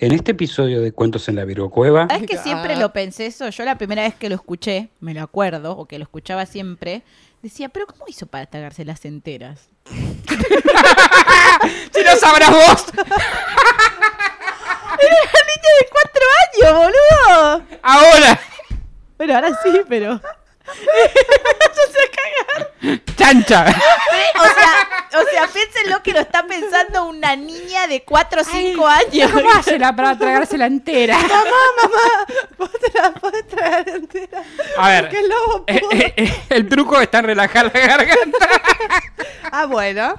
En este episodio de Cuentos en la Virgo ¿Sabes que siempre lo pensé eso? Yo la primera vez que lo escuché, me lo acuerdo, o que lo escuchaba siempre, decía, pero ¿cómo hizo para tragarse las enteras? ¡Si lo sabrás vos! Era una niña de cuatro años, boludo. ¡Ahora! Bueno, ahora sí, pero... Yo sé cagar. ¡Chancha! O sea, o sea, piénsenlo que lo está pensando una niña de 4 o 5 años. ¿Cómo hace la para tragársela entera? ¿Vos te la podés tragar entera? A ver, eh, eh, eh, el truco está en relajar la garganta. Ah, bueno.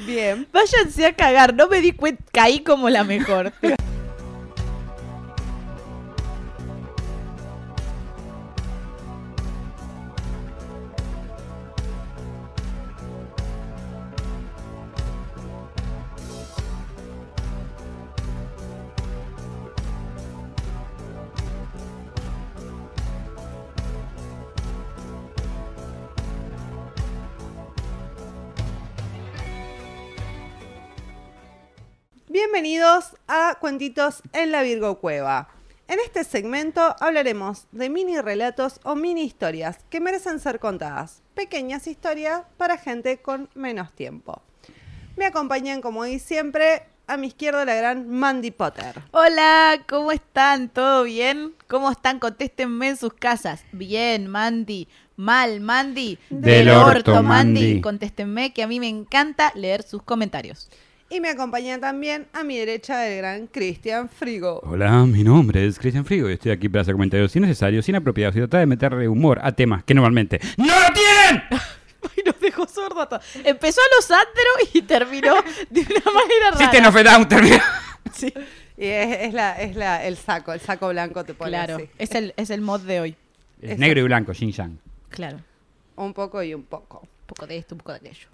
Bien. Váyanse a cagar, no me di cuenta, caí como la mejor. Bienvenidos a Cuentitos en la Virgo Cueva. En este segmento hablaremos de mini relatos o mini historias que merecen ser contadas. Pequeñas historias para gente con menos tiempo. Me acompañan, como hoy siempre, a mi izquierda la gran Mandy Potter. Hola, ¿cómo están? ¿Todo bien? ¿Cómo están? Contéstenme en sus casas. Bien, Mandy. Mal, Mandy. Del orto, Mandy. Contéstenme que a mí me encanta leer sus comentarios. Y me acompaña también a mi derecha el gran Cristian Frigo. Hola, mi nombre es Cristian Frigo y estoy aquí para hacer comentarios innecesarios, inapropiados y tratar de meterle humor a temas que normalmente ¡No lo tienen! Ay, nos dejó sordo. Empezó a los andros y terminó de una manera rara. Of a Down terminó. Sí, Y es, es la, es la, el saco, el saco blanco te pone claro. así. Es el, es el mod de hoy. Es negro y blanco, Shin Yang. Claro. Un poco y un poco. Un poco de esto, un poco de aquello.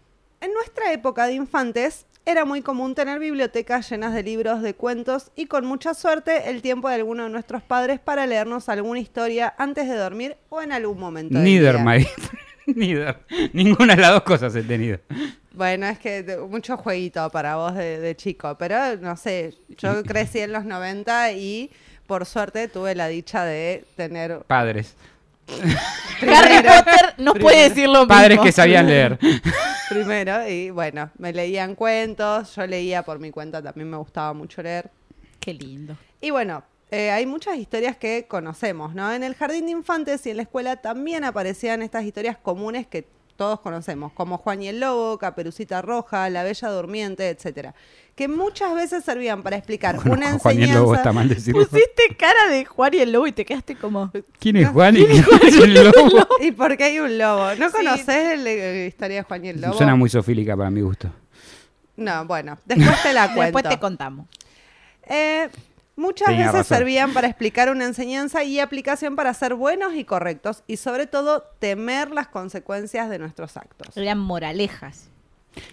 En nuestra época de infantes era muy común tener bibliotecas llenas de libros de cuentos y con mucha suerte el tiempo de alguno de nuestros padres para leernos alguna historia antes de dormir o en algún momento Neither, my... Neither. Ninguna de las dos cosas he tenido. Bueno, es que mucho jueguito para vos de, de chico, pero no sé, yo crecí en los 90 y por suerte tuve la dicha de tener Padres. Harry Potter no puede decir lo mismo. Padres que sabían leer. primero y bueno, me leían cuentos, yo leía por mi cuenta, también me gustaba mucho leer. Qué lindo. Y bueno, eh, hay muchas historias que conocemos, ¿no? En el jardín de infantes y en la escuela también aparecían estas historias comunes que todos conocemos, como Juan y el Lobo, Caperucita Roja, La Bella Durmiente, etcétera, que muchas veces servían para explicar una Juan y el Lobo enseñanza. está mal decirlo. Pusiste cara de Juan y el lobo y te quedaste como... ¿Quién es Juan y quién es el lobo? ¿Y por qué hay un lobo? ¿No Sí. conoces la historia de Juan y el Lobo? Suena muy sofílica para mi gusto. No, bueno, después te la cuento. Después te contamos. Eh, muchas Tenía veces razón. servían para explicar una enseñanza y aplicación para ser buenos y correctos y sobre todo temer las consecuencias de nuestros actos. Eran moralejas.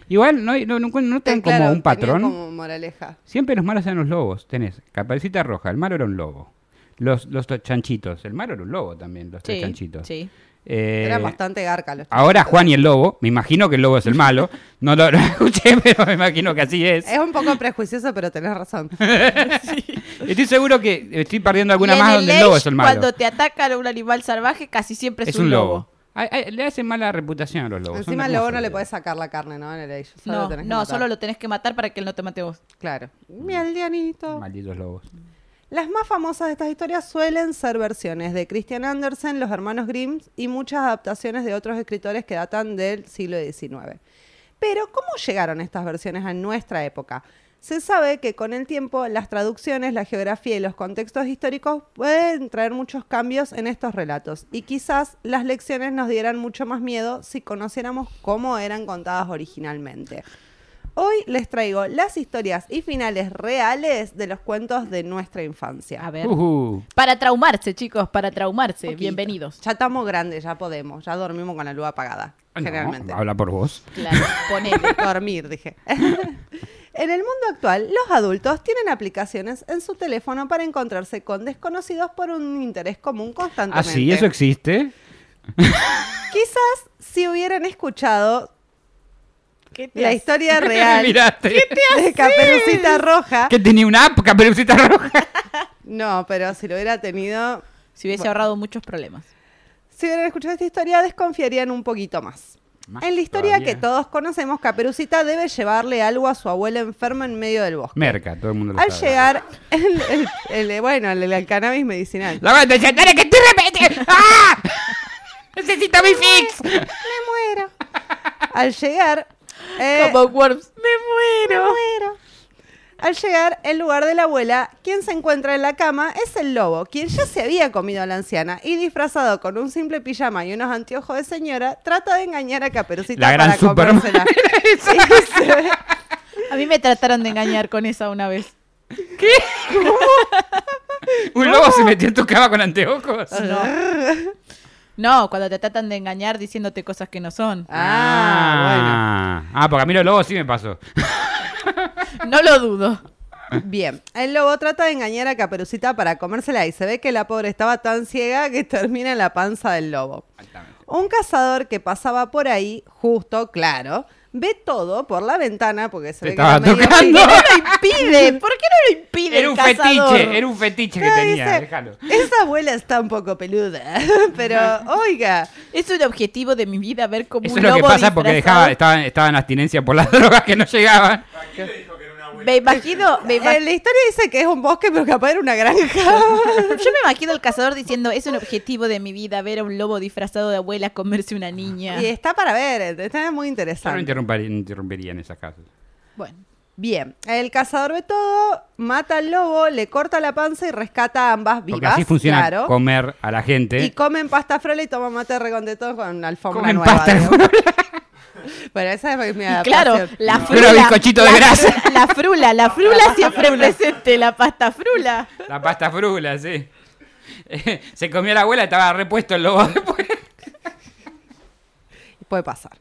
Igual, ¿no, no, no, como un patrón? como moraleja. Siempre los malos eran los lobos. Tenés Caperucita Roja, el malo era un lobo. Los, los to- chanchitos, el malo era un lobo también, los tres Sí, chanchitos. sí. Eh, Eran bastante gárcalos. ahora Juan y el lobo, me imagino que el lobo es el malo. No lo, lo escuché, pero me imagino que así es. Es un poco prejuicioso, pero tenés razón. Estoy seguro que estoy perdiendo alguna más el donde el lobo es el malo. Cuando te ataca un animal salvaje, casi siempre es, Es un lobo. Ay, ay, le hacen mala reputación a los lobos. Encima al lobo no le puedes sacar la carne, ¿no? En el Age. Solo No, lo tenés que no, matar. solo lo tenés que matar para que él no te mate vos. Claro. Mi aldeanito. Malditos lobos. Las más famosas de estas historias suelen ser versiones de Christian Andersen, los hermanos Grimm y muchas adaptaciones de otros escritores que datan del siglo XIX. Pero, ¿cómo llegaron estas versiones a nuestra época? Se sabe que con el tiempo las traducciones, la geografía y los contextos históricos pueden traer muchos cambios en estos relatos y quizás las lecciones nos dieran mucho más miedo si conociéramos cómo eran contadas originalmente. Hoy les traigo las historias y finales reales de los cuentos de nuestra infancia. A ver. Para traumarse, chicos, para traumarse. Poquito. Bienvenidos. Ya estamos grandes, ya podemos, ya dormimos con la luz apagada, Ah, no, generalmente. habla por vos. Claro, ponele. Dormir, dije. en el mundo actual, los adultos tienen aplicaciones en su teléfono para encontrarse con desconocidos por un interés común Ah, constantemente. sí, eso existe. Quizás si hubieran escuchado ¿Qué te La hace? historia real de Caperucita Roja. Que tenía una app, Caperucita Roja. No, pero si lo hubiera tenido, Se hubiese ahorrado muchos problemas. si hubieran escuchado esta historia, desconfiarían un poquito más. Más en la historia todavía. que todos conocemos, Caperucita debe llevarle algo a su abuela enferma en medio del bosque. Merca, todo el mundo lo Al sabe. llegar, el, el- el- bueno, el, el cannabis medicinal. La voy a decir, dale que te repete. ¡Ah! Necesito mi fix. Me muero. Al llegar, eh, Como Worms. me muero. Al llegar, en lugar de la abuela, quien se encuentra en la cama es el lobo, quien ya se había comido a la anciana y disfrazado con un simple pijama y unos anteojos de señora, trata de engañar a Caperucita La gran para comérsela. A mí me trataron de engañar con esa una vez. Un lobo se metió en tu cama con anteojos. No, cuando te tratan de engañar diciéndote cosas que no son. Ah, Ah, Ah, porque a mí los lobos sí me pasó. No lo dudo. bueno. Bien, el lobo trata de engañar a Caperucita para comérsela y se ve que la pobre estaba tan ciega que termina en la panza del lobo. Un cazador que pasaba por ahí, justo, claro, ve todo por la ventana porque se Te ve estaba que era medio tocando. ¿Por qué no lo impide? ¿Por qué no lo impide Era el un cazador? fetiche, era un fetiche que tenía, dice, déjalo. Esa abuela está un poco peluda, pero oiga, Es un objetivo de mi vida ver como Eso un es lo que lobo pasa porque disfrazado- dejaba, estaba, estaba en abstinencia por las drogas que no llegaban. Me imagino, me ima- en Eh, la historia dice que es un bosque, pero capaz era una granja. yo me imagino el cazador diciendo, es un objetivo de mi vida ver a un lobo disfrazado de abuela comerse una niña. y está para ver, está muy Yo no interesante. interrumpiría, interrumpiría en esas casos. Bueno, Bien, el cazador ve todo, mata al lobo, le corta la panza y rescata a ambas vivas. Porque así funciona claro. comer a la gente. Y comen pasta frola y toman mate recondeto con alfombra Comen nueva. pasta. Bueno, esa es mi y claro, adaptación. la Pero frula. bizcochito de la, grasa. La frula, la frula siempre presente, la pasta frula. La pasta frula, sí. Eh, Se comió la abuela, estaba repuesto el lobo después. Puede pasar.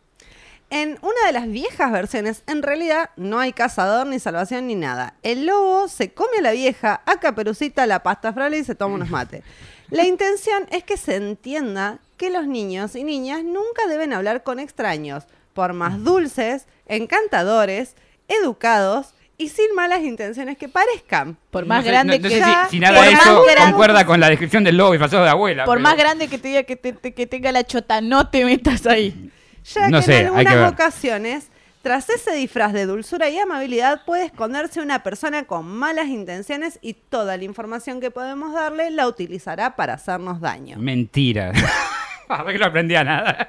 En una de las viejas versiones, en realidad no hay cazador, ni salvación, ni nada. El lobo se come a la vieja, a Caperucita la pasta frola y se toma unos mates. La intención es que se entienda que los niños y niñas nunca deben hablar con extraños, por más dulces, encantadores, educados y sin malas intenciones que parezcan. Por más No sé- grande no- no que sé sea, si, si nada por de más eso grande- concuerda con la descripción del lobo disfrazado de abuela. Por pero- más grande que te diga que, te- te- que tenga la chota, no te metas ahí. Ya No que sé, en algunas ocasiones, tras ese disfraz de dulzura y amabilidad, puede esconderse una persona con malas intenciones y toda la información que podemos darle la utilizará para hacernos daño. Mentira. A ver que no aprendía nada.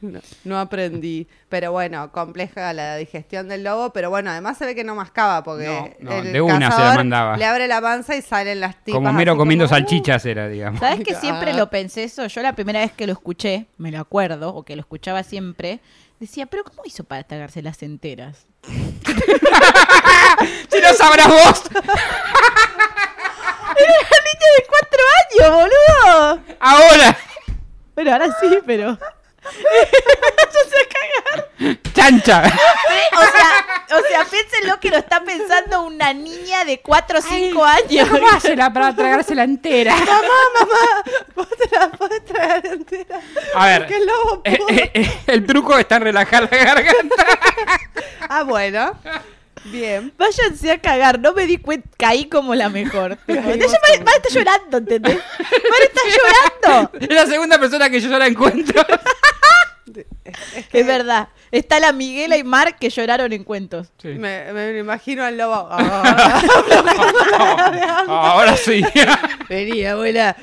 No, no aprendí. Pero bueno, compleja la digestión del lobo, pero bueno, además se ve que no mascaba porque No, no, el de una se la cazador mandaba. le abre la panza y salen las tipas. Como Mero comiendo como, "Uh". salchichas era, digamos. ¿Sabes que siempre Ah. lo pensé eso? Yo la primera vez que lo escuché, me lo acuerdo, o que lo escuchaba siempre, decía, pero ¿cómo hizo para tragarse las enteras? Si no sabrás vos. ¡Niña de cuatro años, boludo! Ahora. Bueno, ahora sí, pero... Chancha. O sea, o sea, piénsenlo que lo está pensando una niña de 4 o 5 años. ¿Cómo hacela para tragársela entera? ¿Vos te la podés tragar entera? A ver, Porque el lobo eh, eh, eh, el truco está en relajar la garganta. Ah, bueno. Bien. Váyanse a cagar, no me di cuenta, caí como la mejor. Ella Mar, Mar está llorando, ¿entendés? Mar está llorando. Es la segunda persona que yo la encuentro. Es que Es verdad, está la Miguela y Mar que lloraron en cuentos. Sí. Me, me imagino al lobo. Ah, Ahora sí. Vení, abuela.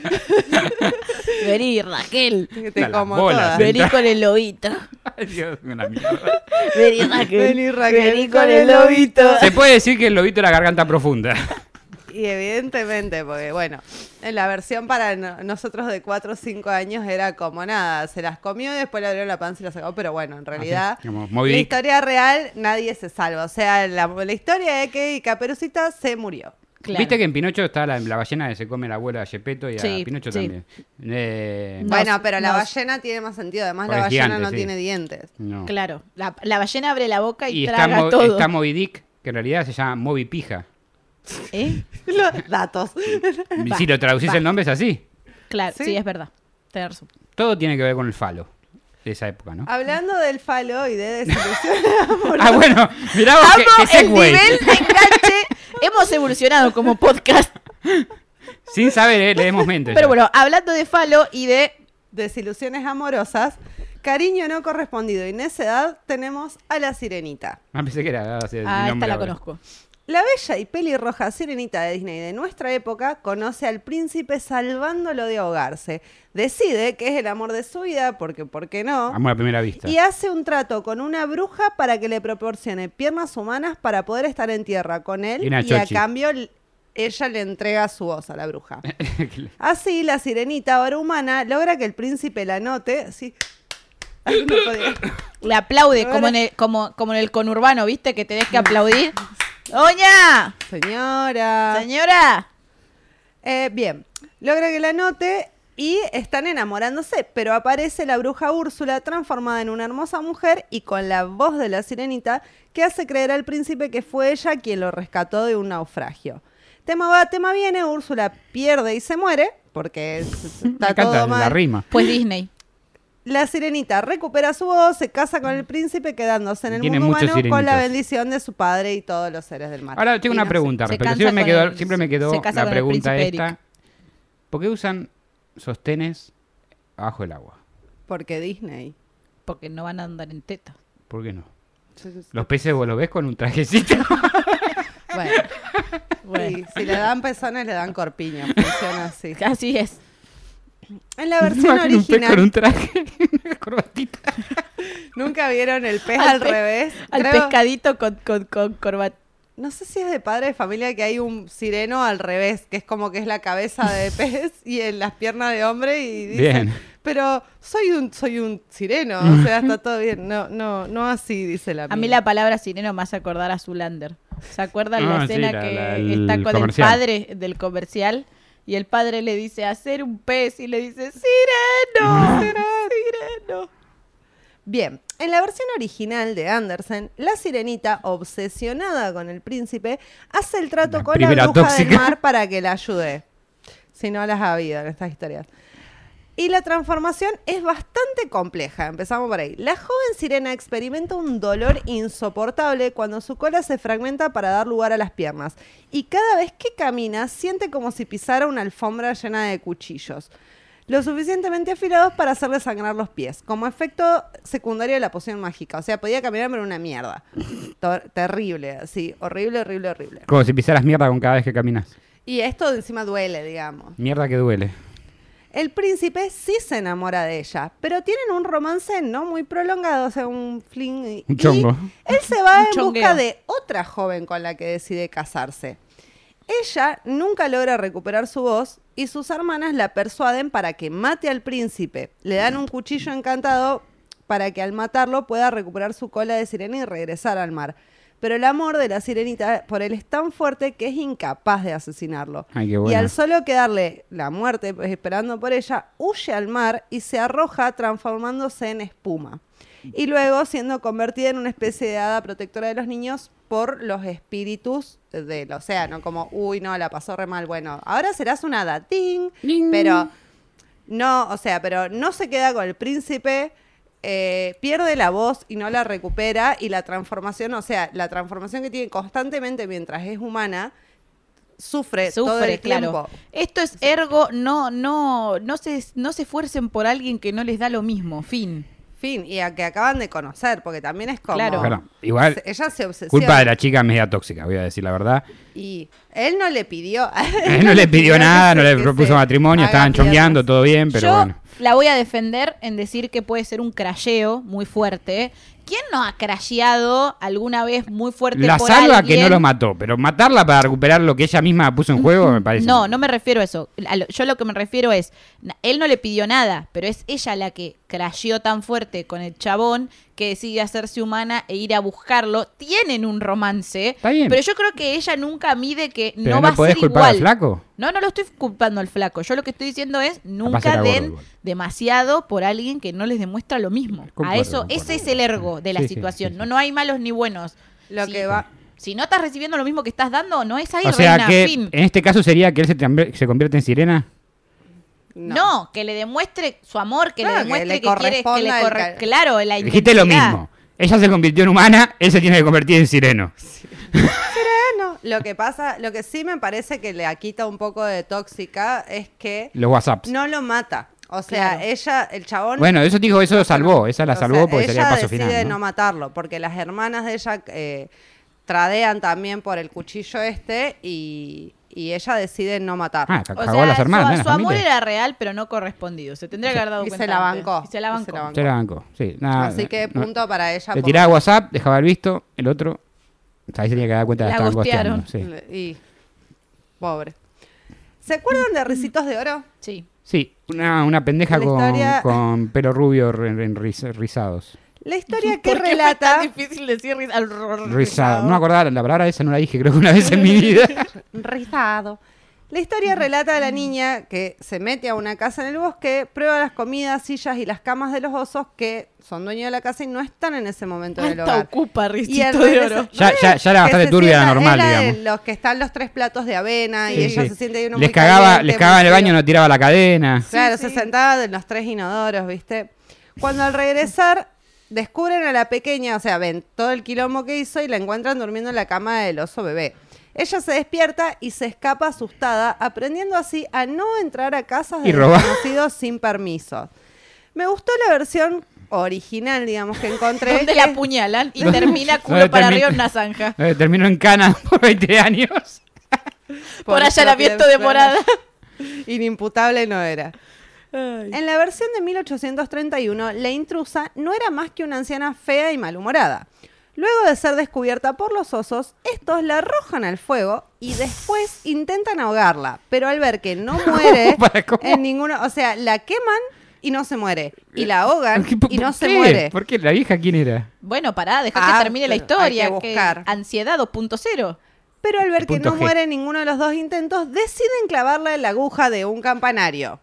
Vení, Raquel. Que te Está las como bolas, todas. Vení con el lobito. Ay, Dios, una mierda. Vení, Raquel. Vení, Raquel, Vení con el lobito. Se puede decir que el lobito era garganta profunda. Y evidentemente, porque bueno, en la versión para no- nosotros de 4 o 5 años era como nada, se las comió y después le abrió la panza y la sacó, pero bueno, en realidad, como Moby la Dick. historia real nadie se salva. O sea, la, la historia es que Caperucita se murió. Claro. Viste que en Pinocho está la, la ballena que se come la abuela a Gepetto y a Sí, Pinocho sí. también. Eh, No, bueno, pero la ballena tiene más sentido, además Porque la es ballena gigante, no sí. tiene dientes. no. Claro, la, la ballena abre la boca y, Y está, traga Mo- todo. está Moby Dick, que en realidad se llama Moby Pija. ¿Eh? Los datos. Y si lo traducís va. el nombre es así. Claro, Sí. sí, es verdad. Tenés razón. Todo tiene que ver con el falo. de esa época, ¿no? Hablando del falo y de desilusiones amorosas. Ah, bueno, mirá vos que el segue. nivel de enganche. Hemos evolucionado como podcast. Sin saber, eh, leemos mente. Pero ya. bueno, hablando de falo y de Desilusiones amorosas, cariño no correspondido y necedad, tenemos a la sirenita. Ah, pensé que era el Ah, esta nombre la ahora. conozco. La bella y pelirroja sirenita de Disney de nuestra época conoce al príncipe salvándolo de ahogarse. Decide que es el amor de su vida, porque ¿por qué no? Amor a primera vista. Y hace un trato con una bruja para que le proporcione piernas humanas para poder estar en tierra con él Y una a cambio ella le entrega su voz a la bruja. Así la sirenita ahora humana logra que el príncipe la note. Así. Ay, no. Le aplaude como en, el, como, como en el conurbano, ¿viste? Que tenés que aplaudir. ¡Doña! Señora. ¡Señora! Eh, bien, logra que la note y están enamorándose, pero aparece la bruja Úrsula transformada en una hermosa mujer y con la voz de la sirenita que hace creer al príncipe que fue ella quien lo rescató de un naufragio. Tema va, tema viene, Úrsula pierde y se muere, porque es- Me está encanta todo la mal. rima. Pues Disney. La sirenita recupera su voz, se casa con el príncipe, quedándose en el Tiene mundo humano con la bendición de su padre y todos los seres del mar. Ahora tengo Y una no pregunta respecto. Siempre me, quedó, el- siempre me se quedó casa la pregunta esta. Eric. ¿Por qué usan sostenes abajo el agua? Porque Disney. Porque no van a andar en teta. ¿Por qué no? Los peces vos los ves con un trajecito. Bueno, sí, si le dan pezones, le dan corpiño. Funciona así. Así es. En la versión Imagino un pez original, con un traje, una corbatita. nunca vieron el pez Al al, pe- revés. Al Creo- pescadito con, con, con corbata. No sé si es de padre de familia que hay un sireno al revés, que es como que es la cabeza de pez y en las piernas de hombre y dice, Bien. pero soy un soy un sireno, o sea, está todo bien. No, no, no así dice la A mí mía. la palabra sireno me hace acordar a Zulander. ¿Se acuerdan Ah, la sí, escena la- que la- el está con comercial. el padre del comercial? Y el padre le dice, hacer un pez. Y le dice, sireno, sireno. Bien, en la versión original de Andersen, la sirenita, obsesionada con el príncipe, hace el trato La con la bruja del mar para que la ayude. Si no las ha habido en estas historias. Y la transformación es bastante compleja. Empezamos por ahí. La joven sirena experimenta un dolor insoportable cuando su cola se fragmenta para dar lugar a las piernas. Y cada vez que camina siente como si pisara una alfombra llena de cuchillos. Lo suficientemente afilados para hacerle sangrar los pies. Como efecto secundario de la poción mágica. O sea, podía caminar pero una mierda. Tor- terrible, así. Horrible, horrible, horrible. Como si pisaras mierda con cada vez que caminas. Y esto encima duele, digamos. Mierda que duele. El príncipe sí se enamora de ella, pero tienen un romance no muy prolongado, o sea, un fling. y- Un chongo. y él se va Un en busca de otra joven con la que decide casarse. Ella nunca logra recuperar su voz y sus hermanas la persuaden para que mate al príncipe. Le dan un cuchillo encantado para que al matarlo pueda recuperar su cola de sirena y regresar al mar. Pero el amor de la sirenita por él es tan fuerte que es incapaz de asesinarlo. Ay, qué Y al solo quedarle la muerte pues, esperando por ella, huye al mar y se arroja transformándose en espuma. Y luego siendo convertida en una especie de hada protectora de los niños por los espíritus del océano. Como, uy, no, la pasó re mal. Bueno, ahora serás una hada. ¡Ting! Pero no, o sea, pero no se queda con el príncipe. Eh, pierde la voz y no la recupera y la transformación, o sea, la transformación que tiene constantemente mientras es humana, sufre, todo Sufre, el claro. tiempo. Esto es ergo, no, no, no se, no se esfuercen por alguien que no les da lo mismo. Fin. Fin, y a que acaban de conocer, porque también es como... Claro. Claro, igual, se- ella se obsesiona. culpa de la chica media tóxica, voy a decir la verdad. Y él no le pidió... Él no le pidió nada, no le propuso matrimonio, estaban chongueando, todo bien, pero Yo bueno. La voy a defender en decir que puede ser un crasheo muy fuerte. ¿Quién no ha crasheado alguna vez muy fuerte La por salva alguien? que no lo mató, pero matarla para recuperar lo que ella misma puso en juego me parece. No, no me refiero a eso. Yo lo que me refiero es, él no le pidió nada, pero es ella la que crasheó tan fuerte con el chabón que decide hacerse humana e ir a buscarlo. Tienen un romance, Está bien. pero yo creo que ella nunca mide que Pero no, no, va a podés ser culpar igual. al flaco. No, no lo estoy culpando al flaco. Yo lo que estoy diciendo es nunca den demasiado por alguien que no les demuestra lo mismo. a eso, concuerdo. ese es el ergo de la Sí, situación. sí, sí. No, no hay malos ni buenos. Lo Si- que va... Si no estás recibiendo lo mismo que estás dando, no es ahí, O sea reina, que fin. en este caso sería que él se convierte en sirena. No. que le demuestre su amor, que Claro, le que demuestre le que, quiere que le el corre, claro, la Dijiste lo mismo. Ella se convirtió en humana, él se tiene que convertir en sireno. Bueno, lo que pasa, lo que sí me parece que le quita un poco de tóxica es que Los WhatsApps. no lo mata. O sea, Claro. ella, el chabón. Bueno, eso dijo, eso lo salvó. Esa la o salvó sea, porque sería el ella paso decide final. no ¿no? matarlo, porque las hermanas de ella eh, tradean también por el cuchillo este y, y ella decide no matarlo. Ah, ca- O cagó sea, a las hermanas. su. La amor era real, pero no correspondido. Se tendría que haber dado Y se cuenta la antes. bancó, Y se la bancó. se la bancó. Se la bancó, sí. nada, Así que no. punto para ella. Le tiraba WhatsApp, dejaba el visto, el otro. Ahí se tenía que dar cuenta de La que estaban gosteando. Sí. Y pobre. ¿Se acuerdan de Ricitos de Oro? Sí. Sí, una, una pendeja La con, historia- con pelo rubio riz- rizados. La historia que ¿Por qué fue relata. tan difícil decir al- Rizado. No me acordaba, la palabra esa no la dije creo que una vez en mi vida. Rizado. La historia relata a la niña que se mete a una casa en el bosque, prueba las comidas, sillas y las camas de los osos que son dueños de la casa y no están en ese momento en el Alta hogar. ocupa, Y de oro. Ya- ya- ya era bastante turbia la normal, de digamos. Los que están los tres platos de avena y ella sí. se siente ahí uno Les muy cagaba, caliente, les cagaba en el baño, no tiraba la cadena. Claro, Sí, se sí. sentaba en los tres inodoros, ¿viste? Cuando al regresar descubren a la pequeña, o sea, ven todo el quilombo que hizo y la encuentran durmiendo en la cama del oso bebé. Ella se despierta y se escapa asustada, aprendiendo así a no entrar a casas de Y robar. desconocidos sin permiso. Me gustó la versión original, digamos, que encontré. Donde que- la apuñalan y termina culo para arriba en una zanja. Terminó en cana por 20 años. Por allanamiento propia de morada. Inimputable no era. En la versión de 1831, la intrusa no era más que una anciana fea y malhumorada. Luego de ser descubierta por los osos, estos la arrojan al fuego y después intentan ahogarla, pero al ver que no muere en ninguno, o sea, la queman y no se muere, y la ahogan ¿Qué- por- y no se qué? muere. ¿Por qué? ¿La vieja quién era? Bueno, pará, dejá Ah, que termine la pero historia. hay que buscar. ansiedad 2.0. Pero al ver que no G. muere en ninguno de los dos intentos, deciden clavarla en la aguja de un campanario.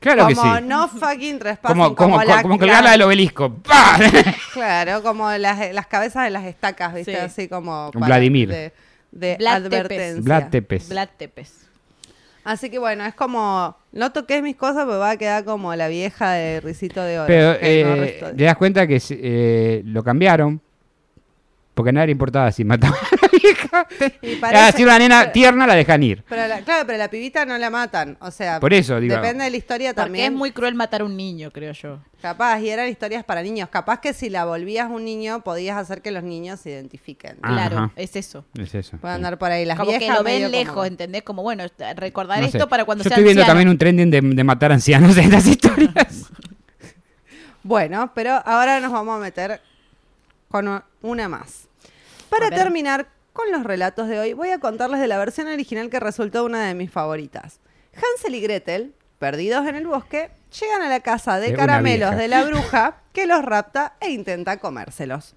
Claro que como sí. no fucking trespassing, Como, como, como, la, como colgarla del obelisco. ¡Pah! Claro, como las, las cabezas de las estacas, ¿viste? Sí. Así como. Con Vladimir. De, de Vlad Tepes. advertencia. Vlad Tepes. Vlad Tepes. Así que bueno, es como. No toques mis cosas porque va a quedar como la vieja de Risito de Oro. Pero que no eh, restó- te das cuenta que eh, lo cambiaron. Porque nadie le importaba si mataban a la vieja. Y Ah, si una nena tierna la dejan ir. Pero la- claro, pero la pibita no la matan. O sea, Por eso, digo. depende de la historia Porque también. es muy cruel matar a un niño, creo yo. Capaz, y eran historias para niños. Capaz que si la volvías un niño, podías hacer que los niños se identifiquen. Ah, Claro, Ajá. es eso. Es eso. Pueden andar por ahí las como que viejas. lo ven lejos, como- ¿entendés? Como, bueno, recordar No esto sé. para cuando Yo sea estoy viendo anciano. también un trending de, de matar ancianos en las historias. Bueno, pero ahora nos vamos a meter con una más. Para terminar con los relatos de hoy, voy a contarles de la versión original que resultó una de mis favoritas. Hansel y Gretel, perdidos en el bosque, llegan a la casa de caramelos de la bruja que los rapta e intenta comérselos.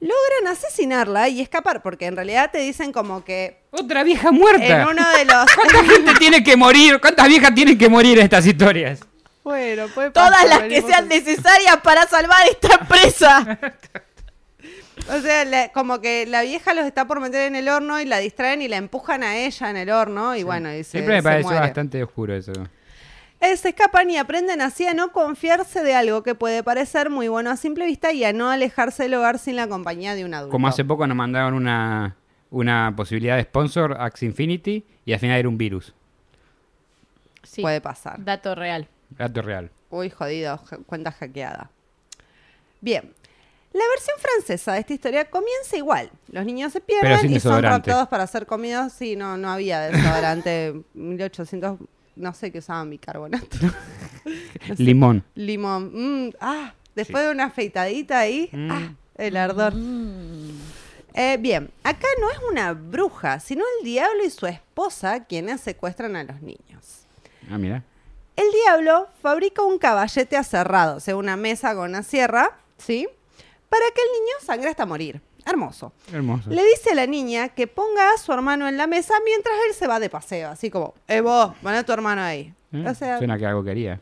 Logran asesinarla y escapar, porque en realidad te dicen como que Otra vieja muerta. en uno de los... ¿Cuánta gente tiene que morir? ¿Cuántas viejas tienen que morir en estas historias? bueno, puede Todas pasar, las que sean necesarias para salvar esta empresa. O sea, la- como que la vieja los está por meter en el horno y la distraen y la empujan a ella en el horno y bueno, y se, Siempre me pareció bastante oscuro eso. Eh, se escapan y aprenden así a no confiarse de algo que puede parecer muy bueno a simple vista y a no alejarse del hogar sin la compañía de un adulto. Como hace poco nos mandaron una, una posibilidad de sponsor, Axe Infinity, y al final era un virus. Sí, Puede pasar. dato real. Dato real. Uy, jodido, cuenta hackeada. Bien. La versión francesa de esta historia comienza igual. Los niños se pierden y son raptados para ser comidos. Sí, no, no había desodorante. 1800, no sé qué usaban bicarbonato. Limón. Limón. Mm, ah, después de una afeitadita ahí. Mm. Ah, el ardor. Eh, bien, acá no es una bruja, sino el diablo y su esposa quienes secuestran a los niños. Ah, mira. El diablo fabrica un caballete aserrado, o sea, una mesa con una sierra, ¿sí? Para que el niño sangre hasta morir. Hermoso. Hermoso. Le dice a la niña que ponga a su hermano en la mesa mientras él se va de paseo, así como, eh vos, pon a tu hermano ahí. Eh, O sea, Suena que algo quería.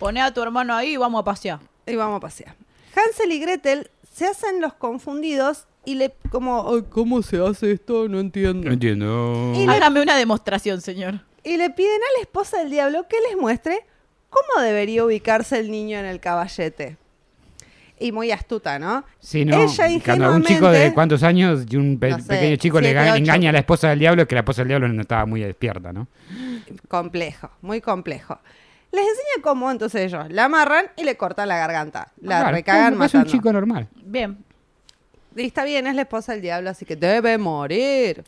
Poné a tu hermano ahí y vamos a pasear. y vamos a pasear. Hansel y Gretel se hacen los confundidos y le como, "Ay, ¿cómo se hace esto? No entiendo. No entiendo. Y le- Hágame una demostración, señor. y le piden a la esposa del diablo que les muestre cómo debería ubicarse el niño en el caballete. Y muy astuta, ¿no? Sí, no. Ella Cuando un chico de cuántos años y un pe- No sé, pequeño chico le siete, engaña a la esposa del diablo, es que la esposa del diablo no estaba muy despierta, ¿no? Complejo, muy complejo. Les enseña cómo entonces ellos la amarran y le cortan la garganta. La Ah, Claro, recagan es un chico normal. Bien. Y está bien, es la esposa del diablo, así que debe morir.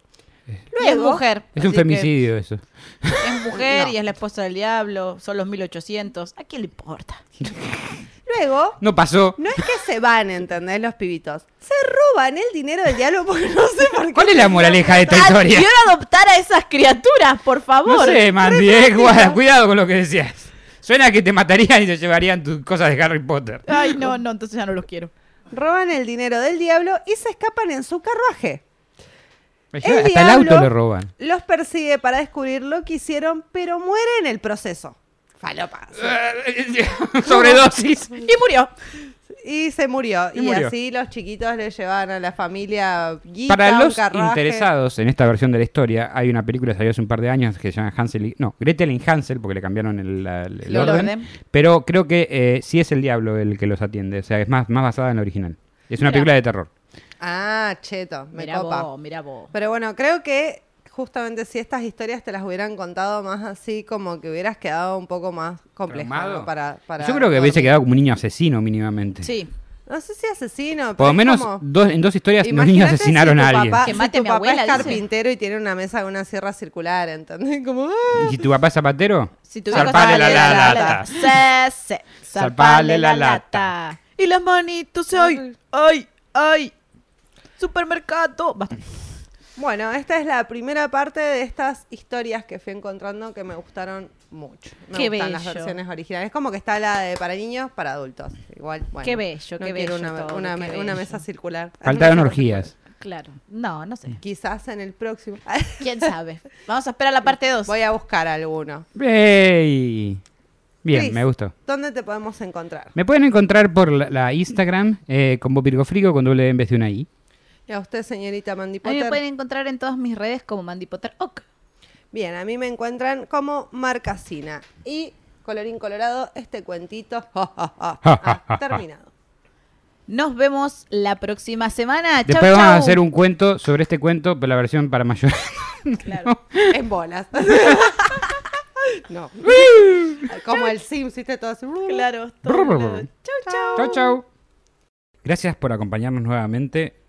y es mujer. Es un femicidio eso. Es mujer No. y es la esposa del diablo. Son los 1800. ¿A quién le importa? Luego, No pasó. no es que se van, ¿entendés? Los pibitos. Se roban el dinero del diablo porque no sé por qué. ¿Cuál es la moraleja de esta Ah, historia? Quiero adoptar a esas criaturas, por favor. No sé, Mandy, eh, guarda, cuidado con lo que decías. Suena que te matarían y te llevarían tus cosas de Harry Potter. Ay, no, no, entonces ya no los quiero. Roban el dinero del diablo y se escapan en su carruaje. Hasta el diablo- auto le roban. Los persigue para descubrir lo que hicieron, pero muere en el proceso. Falopa. Sobredosis. Y murió. Y se murió. Y Y, murió. así los chiquitos le llevaban a la familia guita, Para los carruaje. interesados en esta versión de la historia, hay una película que salió hace un par de años que se llama Hansel y... No, Gretel y Hansel, porque le cambiaron el, la- el El orden. orden. Pero creo que eh, sí es el diablo el que los atiende. O sea, es más, más basada en la original. Es una Mirá. película de terror. Ah, cheto, me Mira copa. vos, mira vos. Pero bueno, creo que justamente si estas historias te las hubieran contado más así, como que hubieras quedado un poco más complejo. ¿no? para, para Yo creo que hubiese quedado como un niño asesino mínimamente. Sí. No sé si asesino, Por pero lo es menos como- dos, en dos historias los Imagínate niños asesinaron si tu a alguien. Papá, Que si mate a tu mi papá abuela, es dice. carpintero y tiene una mesa con una sierra circular, ¿entendés? Como, ¡ah! ¿Y si tu papá es zapatero? Si tu Zarpale sale la de lata. Sí, sí. Zarpale la lata. Y las manitos, ay, ay, ay. Supermercado. Basta. Bueno, esta es la primera parte de estas historias que fui encontrando que me gustaron mucho. Me Qué gustan las bello. versiones originales. Es como que está la de para niños, para adultos. Igual, bueno. Qué bello, no qué quiero bello una, todo, una, qué una bello. mesa circular. Faltaron orgías. Claro. No, no sé. Quizás en el próximo. ¿Quién sabe? Vamos a esperar la parte 2. Voy a buscar alguno. ¡Ey! Bien, Chris, me gustó. ¿Dónde te podemos encontrar? Me pueden encontrar por la, la Instagram eh, como Virgo Frigo con doble en vez de una I. Y a usted, señorita Mandy A mí me Potter. pueden encontrar en todas mis redes como Mandy Potter Ok. Bien, a mí me encuentran como Marcasina. Y, colorín colorado, este cuentito ha terminado. Nos vemos la próxima semana. Chau, Después vamos a hacer un cuento sobre este cuento, pero la versión para mayores. Claro. En bolas. no. Como el Sims, ¿viste? Todo así. Claro. Todo-. Chau, chau. chau, chau. Gracias por acompañarnos nuevamente